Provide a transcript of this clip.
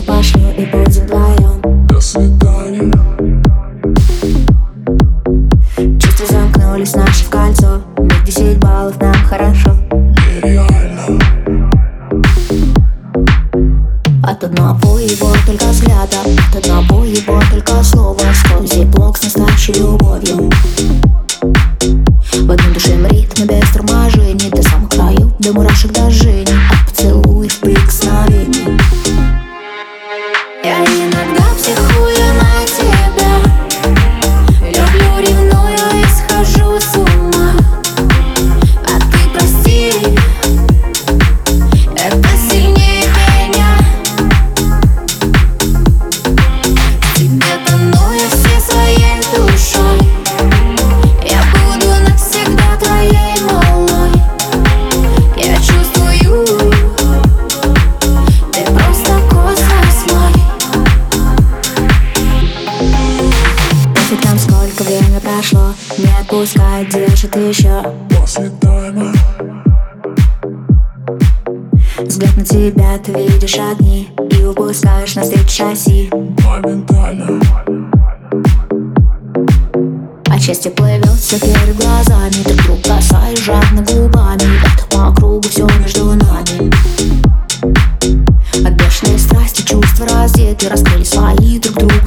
днем Я все пошлю и будем вдвоем До свидания. Чувства замкнулись наши в кольцо. Миг 10 баллов нам хорошо. Нереально. От одного его только взгляда От одного его только слова. Сквозь блок с настоящей любовью сколько время прошло Не отпускай, держит еще После тайма. Взгляд на тебя, ты видишь огни И упускаешь навстречу шасси. Моментально. А счастье плывет все перед глазами Ты вдруг касаешь жадно губами. Это по кругу все между нами. От бешеной страсти чувства раздеты Раскрыли свои друг другу